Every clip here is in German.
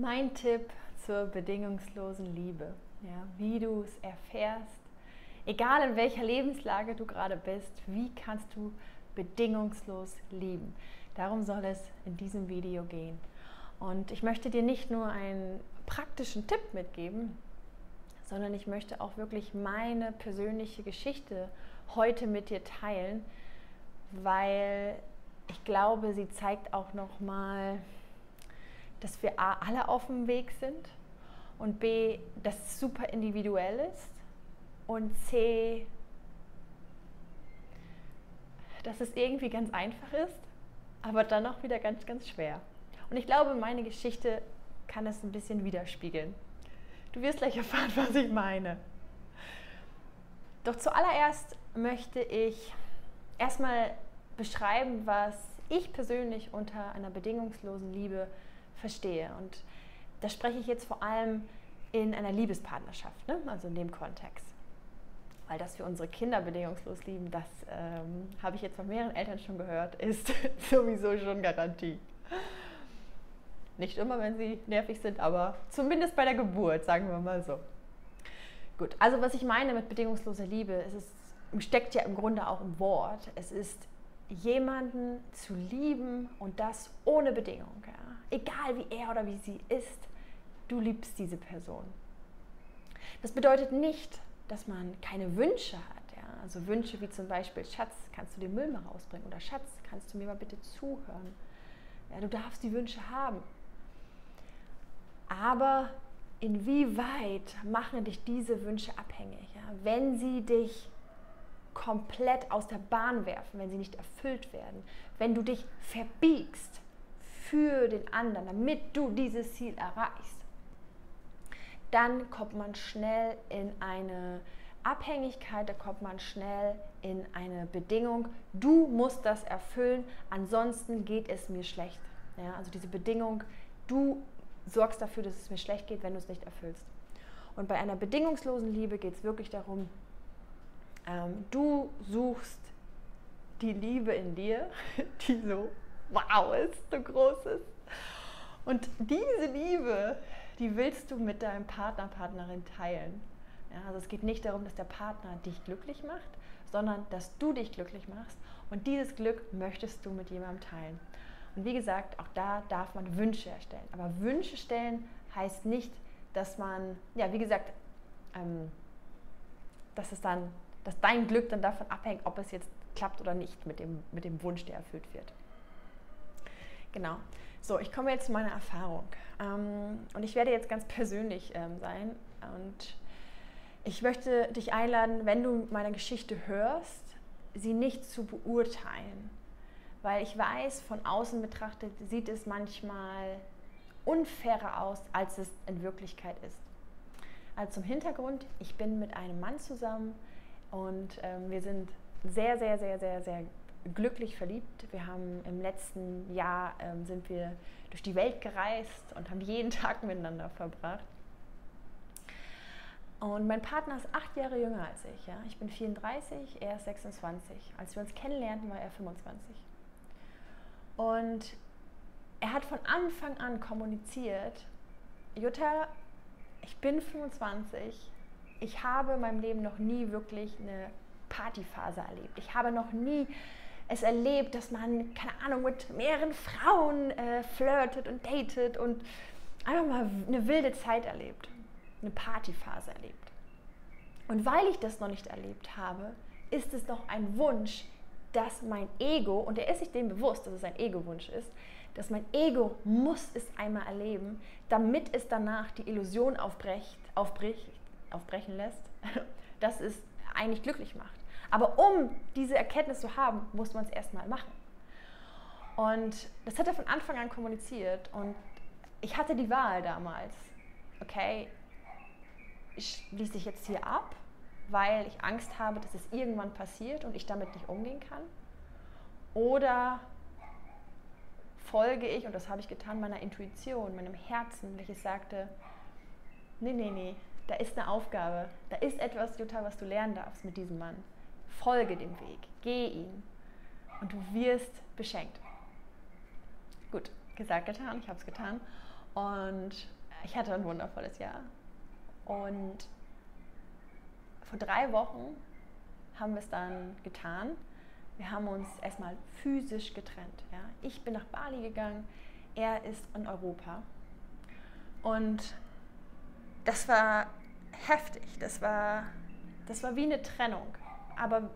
Mein Tipp zur bedingungslosen Liebe, ja, wie du es erfährst, egal in welcher Lebenslage du gerade bist, wie kannst du bedingungslos lieben. Darum soll es in diesem Video gehen. Und ich möchte dir nicht nur einen praktischen Tipp mitgeben, sondern ich möchte auch wirklich meine persönliche Geschichte heute mit dir teilen, weil ich glaube, sie zeigt auch noch mal dass wir A, alle auf dem Weg sind und B, dass es super individuell ist und C, dass es irgendwie ganz einfach ist, aber dann auch wieder ganz, ganz schwer. Und ich glaube, meine Geschichte kann es ein bisschen widerspiegeln. Du wirst gleich erfahren, was ich meine. Doch zuallererst möchte ich erstmal beschreiben, was ich persönlich unter einer bedingungslosen Liebe verstehe. Und da spreche ich jetzt vor allem in einer Liebespartnerschaft, ne? also in dem Kontext. Weil dass wir unsere Kinder bedingungslos lieben, das ähm, habe ich jetzt von mehreren Eltern schon gehört, ist sowieso schon Garantie. Nicht immer, wenn sie nervig sind, aber zumindest bei der Geburt, sagen wir mal so. Gut, also was ich meine mit bedingungsloser Liebe, es ist, steckt ja im Grunde auch im Wort. Es ist jemanden zu lieben und das ohne Bedingung. Ja egal wie er oder wie sie ist, du liebst diese Person. Das bedeutet nicht, dass man keine Wünsche hat. Ja? Also Wünsche wie zum Beispiel, Schatz, kannst du den Müll mal rausbringen? Oder Schatz, kannst du mir mal bitte zuhören? Ja, du darfst die Wünsche haben. Aber inwieweit machen dich diese Wünsche abhängig? Ja? Wenn sie dich komplett aus der Bahn werfen, wenn sie nicht erfüllt werden, wenn du dich verbiegst, für den anderen, damit du dieses Ziel erreichst, dann kommt man schnell in eine Abhängigkeit, da kommt man schnell in eine Bedingung, du musst das erfüllen, ansonsten geht es mir schlecht. Ja, also diese Bedingung, du sorgst dafür, dass es mir schlecht geht, wenn du es nicht erfüllst. Und bei einer bedingungslosen Liebe geht es wirklich darum, ähm, du suchst die Liebe in dir, die so wow ist, so groß. Und diese Liebe, die willst du mit deinem Partner, Partnerin teilen. Ja, also es geht nicht darum, dass der Partner dich glücklich macht, sondern dass du dich glücklich machst. Und dieses Glück möchtest du mit jemandem teilen. Und wie gesagt, auch da darf man Wünsche erstellen. Aber Wünsche stellen heißt nicht, dass man, ja, wie gesagt, ähm, dass es dann, dass dein Glück dann davon abhängt, ob es jetzt klappt oder nicht mit dem, mit dem Wunsch, der erfüllt wird. Genau. So, ich komme jetzt zu meiner Erfahrung. Ähm, und ich werde jetzt ganz persönlich ähm, sein. Und ich möchte dich einladen, wenn du meine Geschichte hörst, sie nicht zu beurteilen. Weil ich weiß, von außen betrachtet sieht es manchmal unfairer aus, als es in Wirklichkeit ist. Also zum Hintergrund, ich bin mit einem Mann zusammen und ähm, wir sind sehr, sehr, sehr, sehr, sehr glücklich verliebt. Wir haben im letzten Jahr ähm, sind wir durch die Welt gereist und haben jeden Tag miteinander verbracht. Und mein Partner ist acht Jahre jünger als ich. Ja? Ich bin 34, er ist 26. Als wir uns kennenlernten, war er 25. Und er hat von Anfang an kommuniziert, Jutta, ich bin 25, ich habe in meinem Leben noch nie wirklich eine Partyphase erlebt. Ich habe noch nie es erlebt, dass man, keine Ahnung, mit mehreren Frauen äh, flirtet und datet und einfach mal eine wilde Zeit erlebt, eine Partyphase erlebt. Und weil ich das noch nicht erlebt habe, ist es noch ein Wunsch, dass mein Ego, und er ist sich dem bewusst, dass es ein Ego-Wunsch ist, dass mein Ego muss es einmal erleben, damit es danach die Illusion aufbrecht, aufbricht, aufbrechen lässt, dass es eigentlich glücklich macht. Aber um diese Erkenntnis zu haben, muss man es erstmal machen. Und das hat er von Anfang an kommuniziert. Und ich hatte die Wahl damals. Okay, ich schließe dich jetzt hier ab, weil ich Angst habe, dass es irgendwann passiert und ich damit nicht umgehen kann. Oder folge ich, und das habe ich getan, meiner Intuition, meinem Herzen, welches sagte, nee, nee, nee, da ist eine Aufgabe, da ist etwas, Jutta, was du lernen darfst mit diesem Mann. Folge dem Weg, geh ihn und du wirst beschenkt. Gut, gesagt, getan, ich habe es getan. Und ich hatte ein wundervolles Jahr. Und vor drei Wochen haben wir es dann getan. Wir haben uns erstmal physisch getrennt. Ja? Ich bin nach Bali gegangen, er ist in Europa. Und das war heftig, das war, das war wie eine Trennung. Aber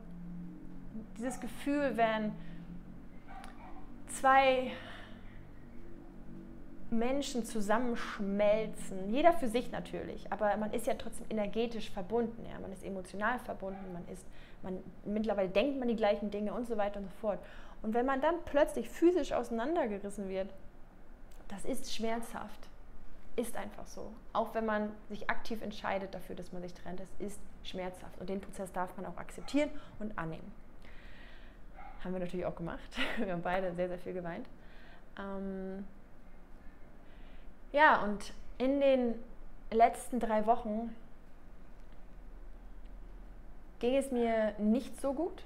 dieses Gefühl, wenn zwei Menschen zusammenschmelzen, jeder für sich natürlich, aber man ist ja trotzdem energetisch verbunden, ja? man ist emotional verbunden, man ist, man, mittlerweile denkt man die gleichen Dinge und so weiter und so fort. Und wenn man dann plötzlich physisch auseinandergerissen wird, das ist schmerzhaft. Ist einfach so. Auch wenn man sich aktiv entscheidet dafür, dass man sich trennt, es ist schmerzhaft. Und den Prozess darf man auch akzeptieren und annehmen. Haben wir natürlich auch gemacht. Wir haben beide sehr, sehr viel geweint. Ähm ja, und in den letzten drei Wochen ging es mir nicht so gut,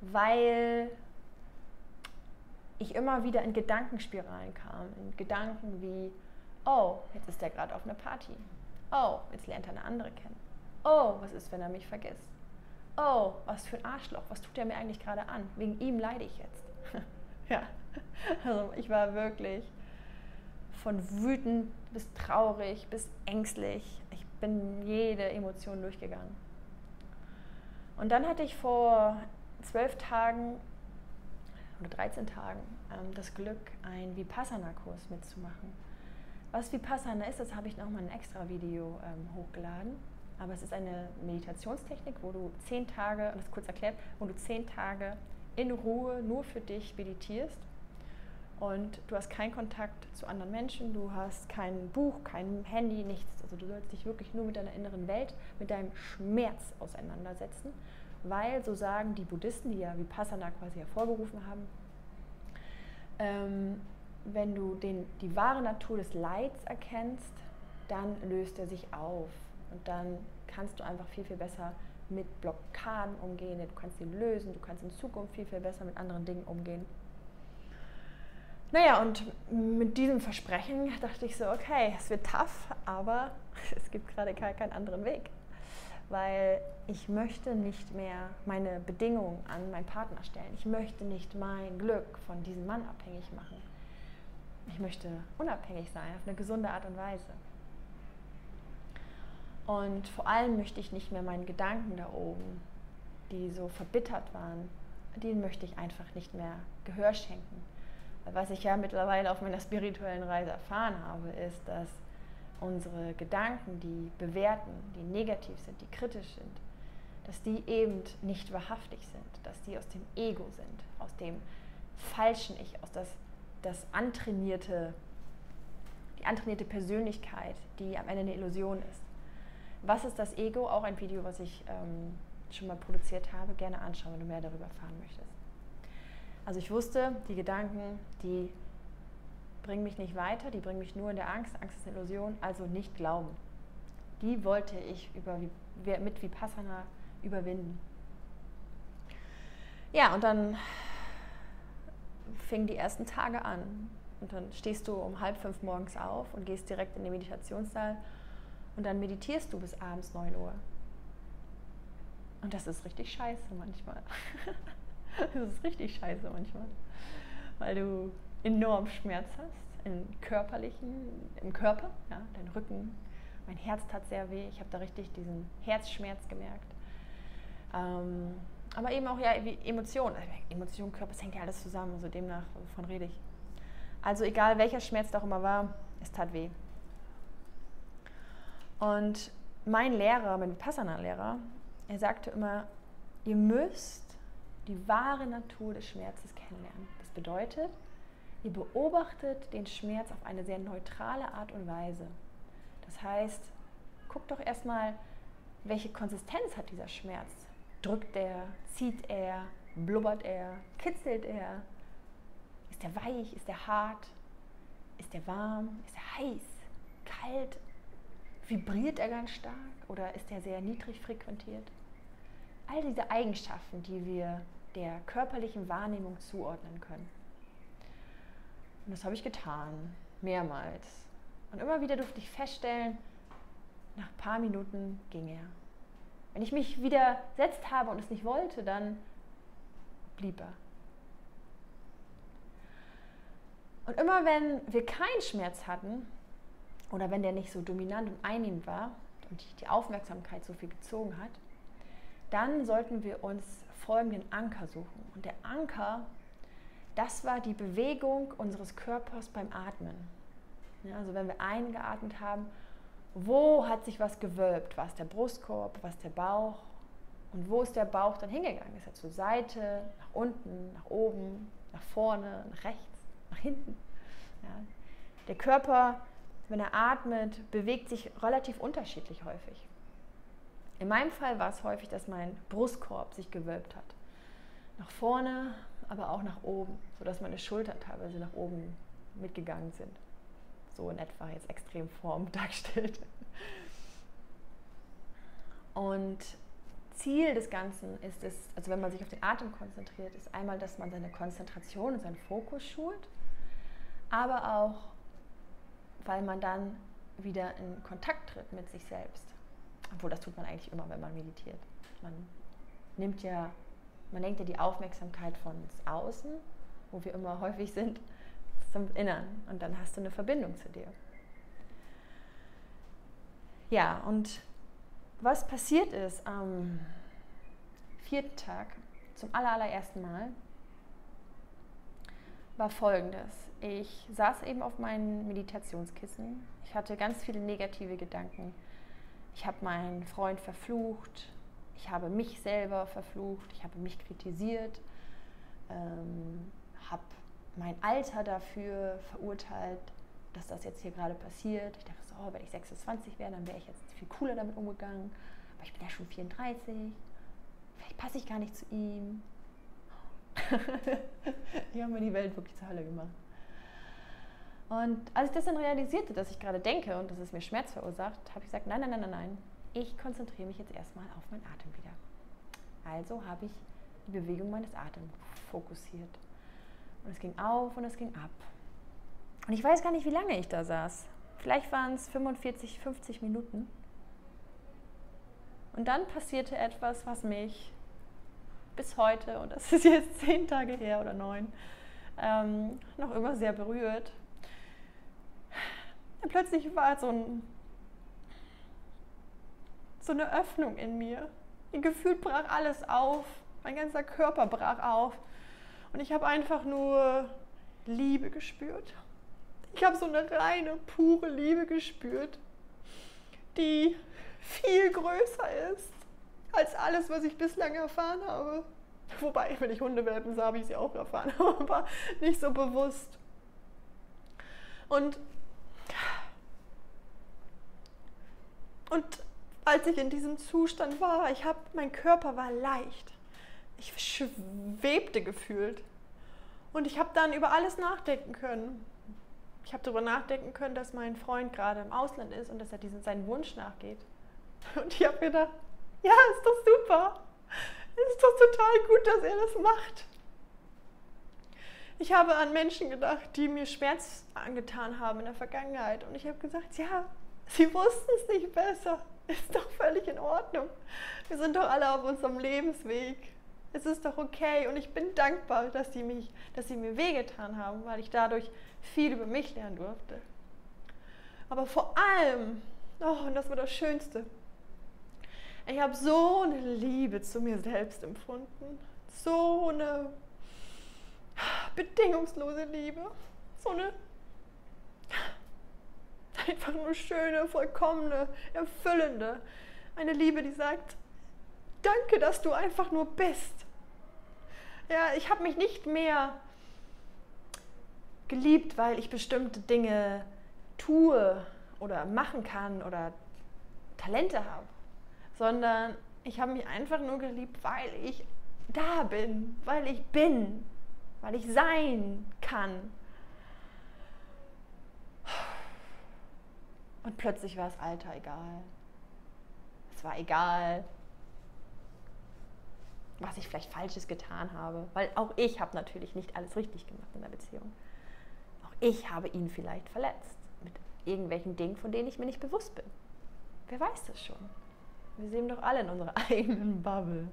weil ich immer wieder in Gedankenspiralen kam. In Gedanken wie, oh, jetzt ist er gerade auf einer Party. Oh, jetzt lernt er eine andere kennen. Oh, was ist, wenn er mich vergisst? Oh, was für ein Arschloch, was tut er mir eigentlich gerade an? Wegen ihm leide ich jetzt. ja, also ich war wirklich von wütend bis traurig bis ängstlich. Ich bin jede Emotion durchgegangen. Und dann hatte ich vor zwölf Tagen oder 13 Tagen ähm, das Glück, einen Vipassana-Kurs mitzumachen. Was Vipassana ist, das habe ich nochmal ein extra Video ähm, hochgeladen. Aber es ist eine Meditationstechnik, wo du zehn Tage, das kurz erklärt, wo du zehn Tage in Ruhe nur für dich meditierst. Und du hast keinen Kontakt zu anderen Menschen, du hast kein Buch, kein Handy, nichts. Also du sollst dich wirklich nur mit deiner inneren Welt, mit deinem Schmerz auseinandersetzen weil, so sagen die Buddhisten, die ja Vipassana quasi hervorgerufen haben, ähm, wenn du den, die wahre Natur des Leids erkennst, dann löst er sich auf und dann kannst du einfach viel, viel besser mit Blockaden umgehen, du kannst sie lösen, du kannst in Zukunft viel, viel besser mit anderen Dingen umgehen. Naja, und mit diesem Versprechen dachte ich so, okay, es wird tough, aber es gibt gerade keinen anderen Weg weil ich möchte nicht mehr meine Bedingungen an meinen Partner stellen. Ich möchte nicht mein Glück von diesem Mann abhängig machen. Ich möchte unabhängig sein, auf eine gesunde Art und Weise. Und vor allem möchte ich nicht mehr meinen Gedanken da oben, die so verbittert waren, denen möchte ich einfach nicht mehr Gehör schenken. Was ich ja mittlerweile auf meiner spirituellen Reise erfahren habe, ist, dass unsere Gedanken, die bewerten, die negativ sind, die kritisch sind, dass die eben nicht wahrhaftig sind, dass die aus dem Ego sind, aus dem falschen Ich, aus das, das antrainierte, die antrainierte Persönlichkeit, die am Ende eine Illusion ist. Was ist das Ego? Auch ein Video, was ich ähm, schon mal produziert habe. Gerne anschauen, wenn du mehr darüber erfahren möchtest. Also ich wusste, die Gedanken, die bringen mich nicht weiter, die bringen mich nur in der Angst. Angst ist eine Illusion, also nicht glauben. Die wollte ich über, mit Vipassana überwinden. Ja, und dann fingen die ersten Tage an. Und dann stehst du um halb fünf morgens auf und gehst direkt in den Meditationssaal und dann meditierst du bis abends 9 Uhr. Und das ist richtig scheiße manchmal. das ist richtig scheiße manchmal. Weil du enorm Schmerz hast, im körperlichen, im Körper, ja, dein Rücken, mein Herz tat sehr weh, ich habe da richtig diesen Herzschmerz gemerkt. Ähm, aber eben auch ja, Emotionen, also Emotionen, Körper, es hängt ja alles zusammen, also demnach, wovon rede ich. Also egal welcher Schmerz da auch immer war, es tat weh. Und mein Lehrer, mein Vipassana-Lehrer, er sagte immer, ihr müsst die wahre Natur des Schmerzes kennenlernen. Das bedeutet, Ihr beobachtet den Schmerz auf eine sehr neutrale Art und Weise. Das heißt, guckt doch erstmal, welche Konsistenz hat dieser Schmerz. Drückt er, zieht er, blubbert er, kitzelt er? Ist er weich? Ist er hart? Ist er warm? Ist er heiß? Kalt? Vibriert er ganz stark oder ist er sehr niedrig frequentiert? All diese Eigenschaften, die wir der körperlichen Wahrnehmung zuordnen können. Und das habe ich getan. mehrmals. Und immer wieder durfte ich feststellen, nach ein paar Minuten ging er. Wenn ich mich widersetzt habe und es nicht wollte, dann blieb er. Und immer wenn wir keinen Schmerz hatten oder wenn der nicht so dominant und einnehmend war und die Aufmerksamkeit so viel gezogen hat, dann sollten wir uns folgenden Anker suchen. Und der Anker, das war die Bewegung unseres Körpers beim Atmen. Ja, also wenn wir eingeatmet haben, wo hat sich was gewölbt? War es der Brustkorb, war es der Bauch? Und wo ist der Bauch dann hingegangen? Ist er zur Seite, nach unten, nach oben, nach vorne, nach rechts, nach hinten? Ja. Der Körper, wenn er atmet, bewegt sich relativ unterschiedlich häufig. In meinem Fall war es häufig, dass mein Brustkorb sich gewölbt hat. Nach vorne, aber auch nach oben, sodass meine Schultern teilweise nach oben mitgegangen sind so in etwa jetzt Extremform dargestellt. Und Ziel des Ganzen ist es, also wenn man sich auf den Atem konzentriert, ist einmal, dass man seine Konzentration und seinen Fokus schult, aber auch, weil man dann wieder in Kontakt tritt mit sich selbst. Obwohl das tut man eigentlich immer, wenn man meditiert. Man nimmt ja, man lenkt ja die Aufmerksamkeit von außen, wo wir immer häufig sind, zum Innern und dann hast du eine Verbindung zu dir. Ja, und was passiert ist am vierten Tag zum allerersten Mal, war folgendes. Ich saß eben auf meinem Meditationskissen. Ich hatte ganz viele negative Gedanken. Ich habe meinen Freund verflucht. Ich habe mich selber verflucht. Ich habe mich kritisiert. Ähm, habe mein Alter dafür verurteilt, dass das jetzt hier gerade passiert. Ich dachte so, oh, wenn ich 26 wäre, dann wäre ich jetzt viel cooler damit umgegangen. Aber ich bin ja schon 34. Vielleicht passe ich gar nicht zu ihm. die haben mir die Welt wirklich zur Hölle gemacht. Und als ich das dann realisierte, dass ich gerade denke und dass es mir Schmerz verursacht, habe ich gesagt, nein, nein, nein, nein, nein. Ich konzentriere mich jetzt erstmal auf meinen Atem wieder. Also habe ich die Bewegung meines Atems fokussiert. Und es ging auf und es ging ab. Und ich weiß gar nicht, wie lange ich da saß. Vielleicht waren es 45, 50 Minuten. Und dann passierte etwas, was mich bis heute, und das ist jetzt zehn Tage her oder neun, ähm, noch immer sehr berührt. Und plötzlich war so, ein, so eine Öffnung in mir. Gefühlt brach alles auf. Mein ganzer Körper brach auf. Und ich habe einfach nur Liebe gespürt. Ich habe so eine reine, pure Liebe gespürt, die viel größer ist als alles, was ich bislang erfahren habe. Wobei, wenn ich Hundewelpen sah, habe ich sie auch erfahren, aber nicht so bewusst. Und, und als ich in diesem Zustand war, ich habe, mein Körper war leicht ich schwebte gefühlt. Und ich habe dann über alles nachdenken können. Ich habe darüber nachdenken können, dass mein Freund gerade im Ausland ist und dass er diesen, seinen Wunsch nachgeht. Und ich habe gedacht, ja, ist doch super. Ist doch total gut, dass er das macht. Ich habe an Menschen gedacht, die mir Schmerz angetan haben in der Vergangenheit. Und ich habe gesagt, ja, sie wussten es nicht besser. Ist doch völlig in Ordnung. Wir sind doch alle auf unserem Lebensweg es ist doch okay und ich bin dankbar, dass sie, mich, dass sie mir wehgetan haben, weil ich dadurch viel über mich lernen durfte. Aber vor allem, oh, und das war das Schönste, ich habe so eine Liebe zu mir selbst empfunden, so eine bedingungslose Liebe, so eine einfach nur schöne, vollkommene, erfüllende, eine Liebe, die sagt, danke, dass du einfach nur bist. Ja, ich habe mich nicht mehr geliebt, weil ich bestimmte Dinge tue oder machen kann oder Talente habe, sondern ich habe mich einfach nur geliebt, weil ich da bin, weil ich bin, weil ich sein kann. Und plötzlich war das Alter egal. Es war egal, was ich vielleicht Falsches getan habe. Weil auch ich habe natürlich nicht alles richtig gemacht in der Beziehung. Auch ich habe ihn vielleicht verletzt mit irgendwelchen Dingen, von denen ich mir nicht bewusst bin. Wer weiß das schon? Wir sehen doch alle in unserer eigenen Bubble.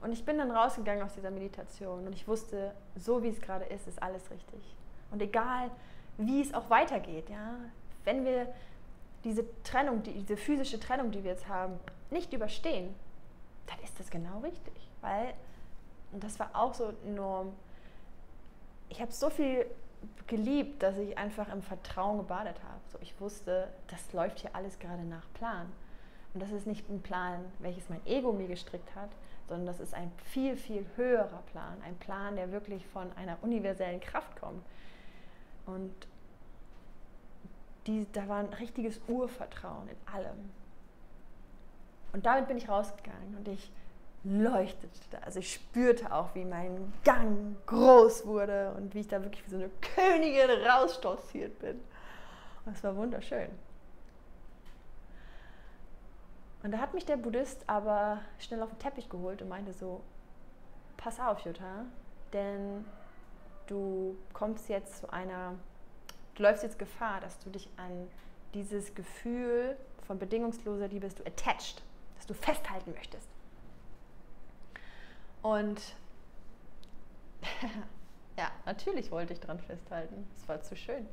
Und ich bin dann rausgegangen aus dieser Meditation und ich wusste, so wie es gerade ist, ist alles richtig. Und egal, wie es auch weitergeht, ja, wenn wir diese Trennung, diese physische Trennung, die wir jetzt haben, nicht überstehen, dann ist das genau richtig. Weil, und das war auch so enorm, ich habe so viel geliebt, dass ich einfach im Vertrauen gebadet habe. So, ich wusste, das läuft hier alles gerade nach Plan. Und das ist nicht ein Plan, welches mein Ego mir gestrickt hat, sondern das ist ein viel, viel höherer Plan. Ein Plan, der wirklich von einer universellen Kraft kommt. Und die, da war ein richtiges Urvertrauen in allem. Und damit bin ich rausgegangen und ich leuchtete. Also ich spürte auch, wie mein Gang groß wurde und wie ich da wirklich wie so eine Königin rausstolziert bin. Und es war wunderschön. Und da hat mich der Buddhist aber schnell auf den Teppich geholt und meinte so, pass auf, Jutta, denn du kommst jetzt zu einer, du läufst jetzt Gefahr, dass du dich an dieses Gefühl von bedingungsloser Liebe, dass du attached, dass du festhalten möchtest. Und ja, natürlich wollte ich dran festhalten. Es war zu schön.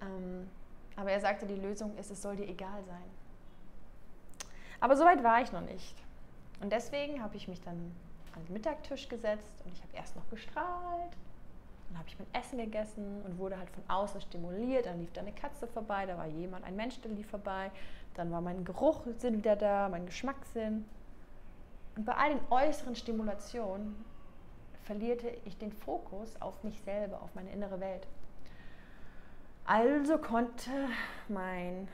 Ähm, aber er sagte, die Lösung ist, es soll dir egal sein. Aber so weit war ich noch nicht. Und deswegen habe ich mich dann an den Mittagtisch gesetzt und ich habe erst noch gestrahlt. Dann habe ich mein Essen gegessen und wurde halt von außen stimuliert. Dann lief da eine Katze vorbei, da war jemand, ein Mensch, der lief vorbei. Dann war mein Geruchssinn wieder da, mein Geschmackssinn. Und bei all den äußeren Stimulationen verlierte ich den Fokus auf mich selber, auf meine innere Welt. Also konnte mein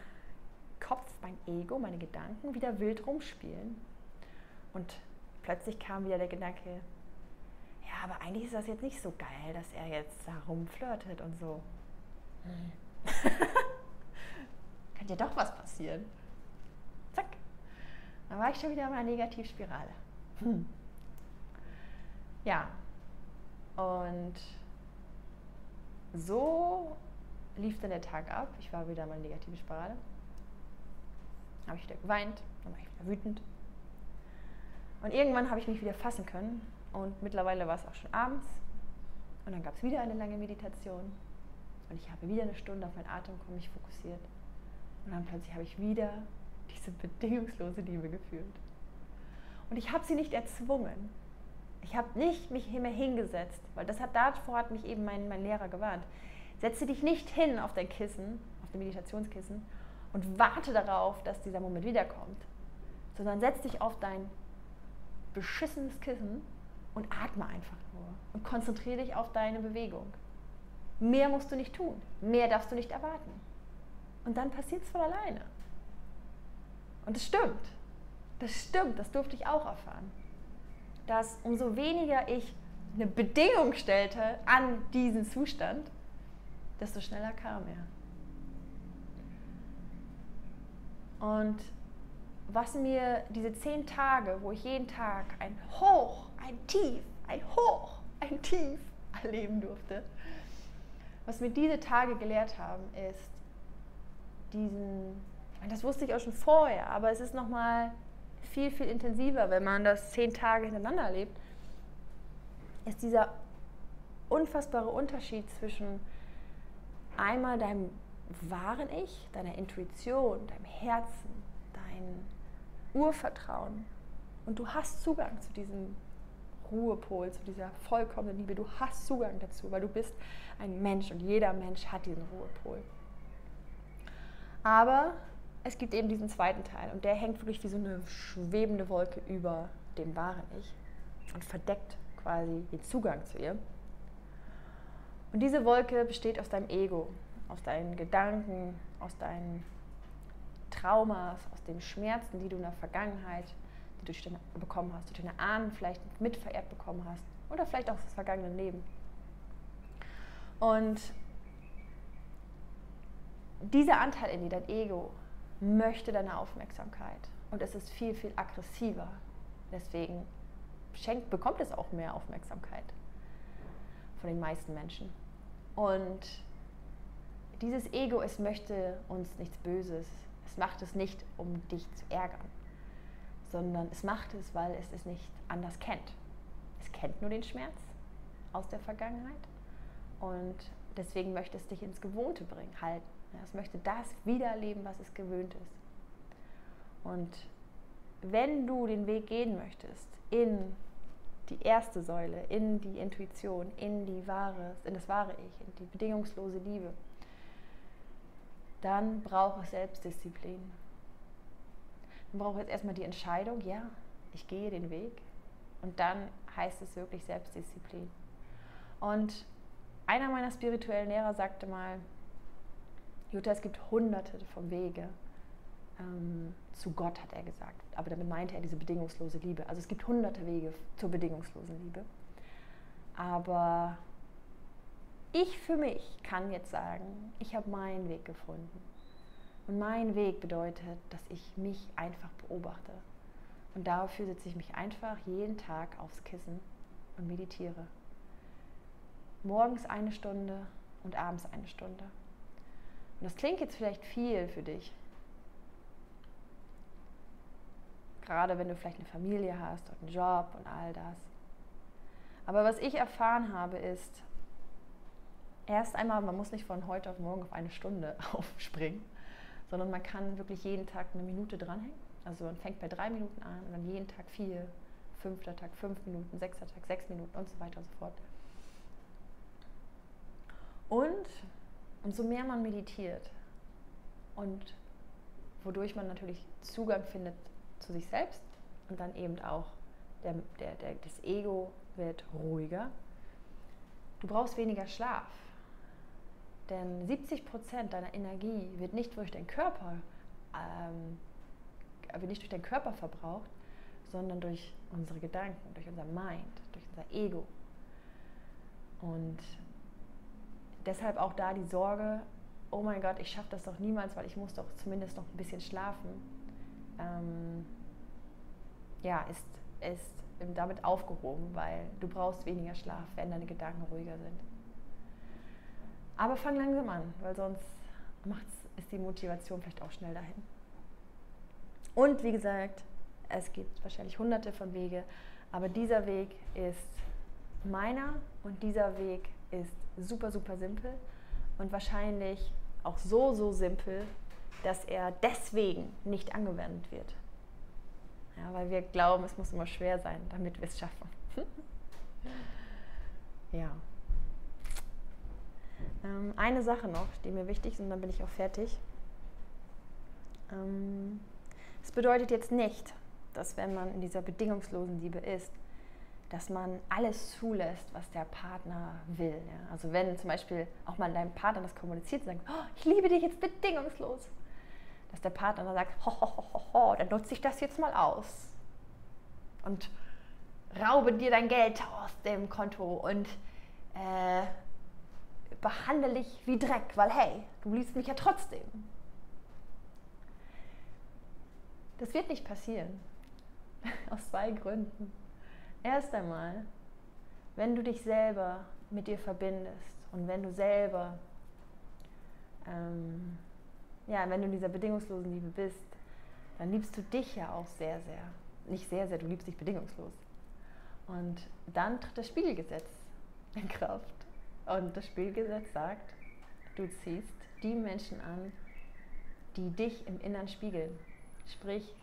Kopf, mein Ego, meine Gedanken wieder wild rumspielen. Und plötzlich kam wieder der Gedanke, ja, aber eigentlich ist das jetzt nicht so geil, dass er jetzt da rumflirtet und so. Hm. Könnte ja doch was passieren. Zack. Dann war ich schon wieder in meiner Negativspirale. Hm. Ja. Und so lief dann der Tag ab. Ich war wieder in meiner negativen Spirale. Habe ich wieder geweint, dann war ich wieder wütend. Und irgendwann habe ich mich wieder fassen können und mittlerweile war es auch schon abends. Und dann gab es wieder eine lange Meditation und ich habe wieder eine Stunde auf meinen Atem mich fokussiert. Und dann plötzlich habe ich wieder diese bedingungslose Liebe gefühlt. Und ich habe sie nicht erzwungen. Ich habe nicht mich mehr hingesetzt, weil das hat davor hat mich eben mein, mein Lehrer gewarnt. Setze dich nicht hin auf dein Kissen, auf dein Meditationskissen und warte darauf, dass dieser Moment wiederkommt, sondern setz dich auf dein beschissenes Kissen und atme einfach nur und konzentriere dich auf deine Bewegung. Mehr musst du nicht tun, mehr darfst du nicht erwarten. Und dann passiert es von alleine. Und es stimmt, das stimmt, das durfte ich auch erfahren. Dass umso weniger ich eine Bedingung stellte an diesen Zustand, desto schneller kam er. Und was mir diese zehn Tage, wo ich jeden Tag ein Hoch, ein Tief, ein Hoch, ein Tief erleben durfte, was mir diese Tage gelehrt haben, ist diesen, das wusste ich auch schon vorher, aber es ist nochmal viel, viel intensiver, wenn man das zehn Tage hintereinander erlebt, ist dieser unfassbare Unterschied zwischen einmal deinem wahren Ich, deiner Intuition, deinem Herzen, dein Urvertrauen. Und du hast Zugang zu diesem Ruhepol, zu dieser vollkommenen Liebe. Du hast Zugang dazu, weil du bist ein Mensch und jeder Mensch hat diesen Ruhepol. Aber es gibt eben diesen zweiten Teil und der hängt wirklich wie so eine schwebende Wolke über dem wahren Ich und verdeckt quasi den Zugang zu ihr. Und diese Wolke besteht aus deinem Ego, aus deinen Gedanken, aus deinen Traumas, aus den Schmerzen, die du in der Vergangenheit, die du bekommen hast, die deine Ahnen vielleicht mitvererbt bekommen hast oder vielleicht auch aus das vergangene Leben. Und dieser Anteil in dir, dein Ego, möchte deine Aufmerksamkeit und es ist viel, viel aggressiver. Deswegen schenkt, bekommt es auch mehr Aufmerksamkeit von den meisten Menschen. Und dieses Ego, es möchte uns nichts Böses. Es macht es nicht, um dich zu ärgern, sondern es macht es, weil es es nicht anders kennt. Es kennt nur den Schmerz aus der Vergangenheit und deswegen möchte es dich ins Gewohnte bringen, halten. Es möchte das wiedererleben, was es gewöhnt ist. Und wenn du den Weg gehen möchtest in die erste Säule, in die Intuition, in, die wahre, in das wahre Ich, in die bedingungslose Liebe, dann braucht es Selbstdisziplin. Dann braucht es erstmal die Entscheidung, ja, ich gehe den Weg. Und dann heißt es wirklich Selbstdisziplin. Und einer meiner spirituellen Lehrer sagte mal, Jutta, es gibt hunderte von Wege ähm, zu Gott, hat er gesagt. Aber damit meinte er diese bedingungslose Liebe. Also es gibt hunderte Wege zur bedingungslosen Liebe. Aber ich für mich kann jetzt sagen, ich habe meinen Weg gefunden. Und mein Weg bedeutet, dass ich mich einfach beobachte. Und dafür setze ich mich einfach jeden Tag aufs Kissen und meditiere. Morgens eine Stunde und abends eine Stunde. Und das klingt jetzt vielleicht viel für dich. Gerade wenn du vielleicht eine Familie hast und einen Job und all das. Aber was ich erfahren habe, ist, erst einmal, man muss nicht von heute auf morgen auf eine Stunde aufspringen, sondern man kann wirklich jeden Tag eine Minute dranhängen. Also man fängt bei drei Minuten an und dann jeden Tag vier, fünfter Tag fünf Minuten, sechster Tag sechs Minuten und so weiter und so fort. Und umso mehr man meditiert und wodurch man natürlich Zugang findet zu sich selbst und dann eben auch der, der, der, das Ego wird ruhiger. Du brauchst weniger Schlaf. Denn 70 Prozent deiner Energie wird nicht durch deinen Körper, ähm, wird nicht durch deinen Körper verbraucht, sondern durch unsere Gedanken, durch unser Mind, durch unser Ego. Und deshalb auch da die Sorge, oh mein Gott, ich schaffe das doch niemals, weil ich muss doch zumindest noch ein bisschen schlafen. Ähm, ja, ist, ist damit aufgehoben, weil du brauchst weniger Schlaf, wenn deine Gedanken ruhiger sind. Aber fang langsam an, weil sonst macht's, ist die Motivation vielleicht auch schnell dahin. Und wie gesagt, es gibt wahrscheinlich hunderte von Wege, aber dieser Weg ist meiner und dieser Weg ist super, super simpel und wahrscheinlich auch so, so simpel, dass er deswegen nicht angewendet wird. Ja, weil wir glauben, es muss immer schwer sein, damit wir es schaffen. ja. Ähm, eine Sache noch, die mir wichtig ist, und dann bin ich auch fertig. Ähm, es bedeutet jetzt nicht, dass wenn man in dieser bedingungslosen Liebe ist, dass man alles zulässt, was der Partner will. Ja? Also wenn zum Beispiel auch mal deinem Partner das kommuniziert und sagt, oh, ich liebe dich jetzt bedingungslos, dass der Partner dann sagt, ho, ho, ho, ho, dann nutze ich das jetzt mal aus und raube dir dein Geld aus dem Konto und äh, behandle dich wie Dreck, weil hey, du liebst mich ja trotzdem. Das wird nicht passieren. Aus zwei Gründen. Erst einmal, wenn du dich selber mit dir verbindest und wenn du selber, ähm, ja, wenn du in dieser bedingungslosen Liebe bist, dann liebst du dich ja auch sehr, sehr. Nicht sehr, sehr, du liebst dich bedingungslos. Und dann tritt das Spiegelgesetz in Kraft. Und das Spiegelgesetz sagt, du ziehst die Menschen an, die dich im Innern spiegeln. Sprich,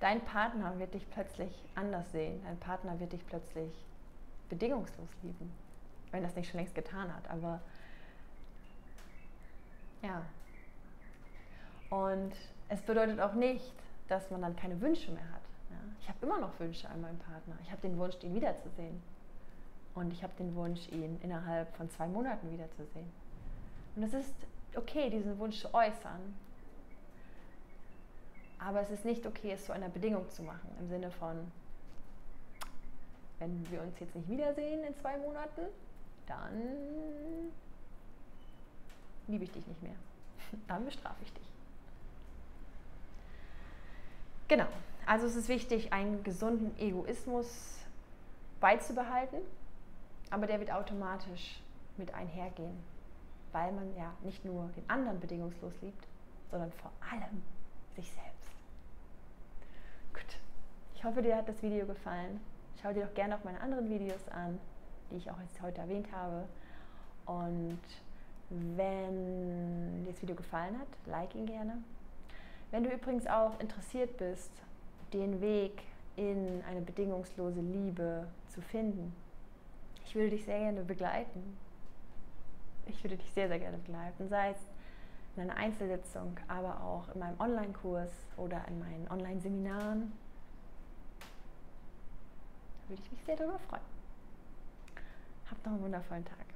dein Partner wird dich plötzlich anders sehen. Dein Partner wird dich plötzlich bedingungslos lieben. Wenn das nicht schon längst getan hat. Aber ja. Und es bedeutet auch nicht, dass man dann keine Wünsche mehr hat. Ja? Ich habe immer noch Wünsche an meinen Partner. Ich habe den Wunsch, ihn wiederzusehen. Und ich habe den Wunsch, ihn innerhalb von zwei Monaten wiederzusehen. Und es ist okay, diesen Wunsch zu äußern. Aber es ist nicht okay, es zu einer Bedingung zu machen. Im Sinne von, wenn wir uns jetzt nicht wiedersehen in zwei Monaten, dann liebe ich dich nicht mehr. Dann bestrafe ich dich. Genau. Also es ist wichtig, einen gesunden Egoismus beizubehalten, aber der wird automatisch mit einhergehen, weil man ja nicht nur den anderen bedingungslos liebt, sondern vor allem sich selbst. Gut, ich hoffe, dir hat das Video gefallen. Schau dir doch gerne auch meine anderen Videos an, die ich auch jetzt heute erwähnt habe. Und wenn dir das Video gefallen hat, like ihn gerne. Wenn du übrigens auch interessiert bist, den Weg in eine bedingungslose Liebe zu finden, ich würde dich sehr gerne begleiten. Ich würde dich sehr, sehr gerne begleiten, sei es in einer Einzelsitzung, aber auch in meinem Online-Kurs oder in meinen Online-Seminaren. Da würde ich mich sehr darüber freuen. Habt noch einen wundervollen Tag.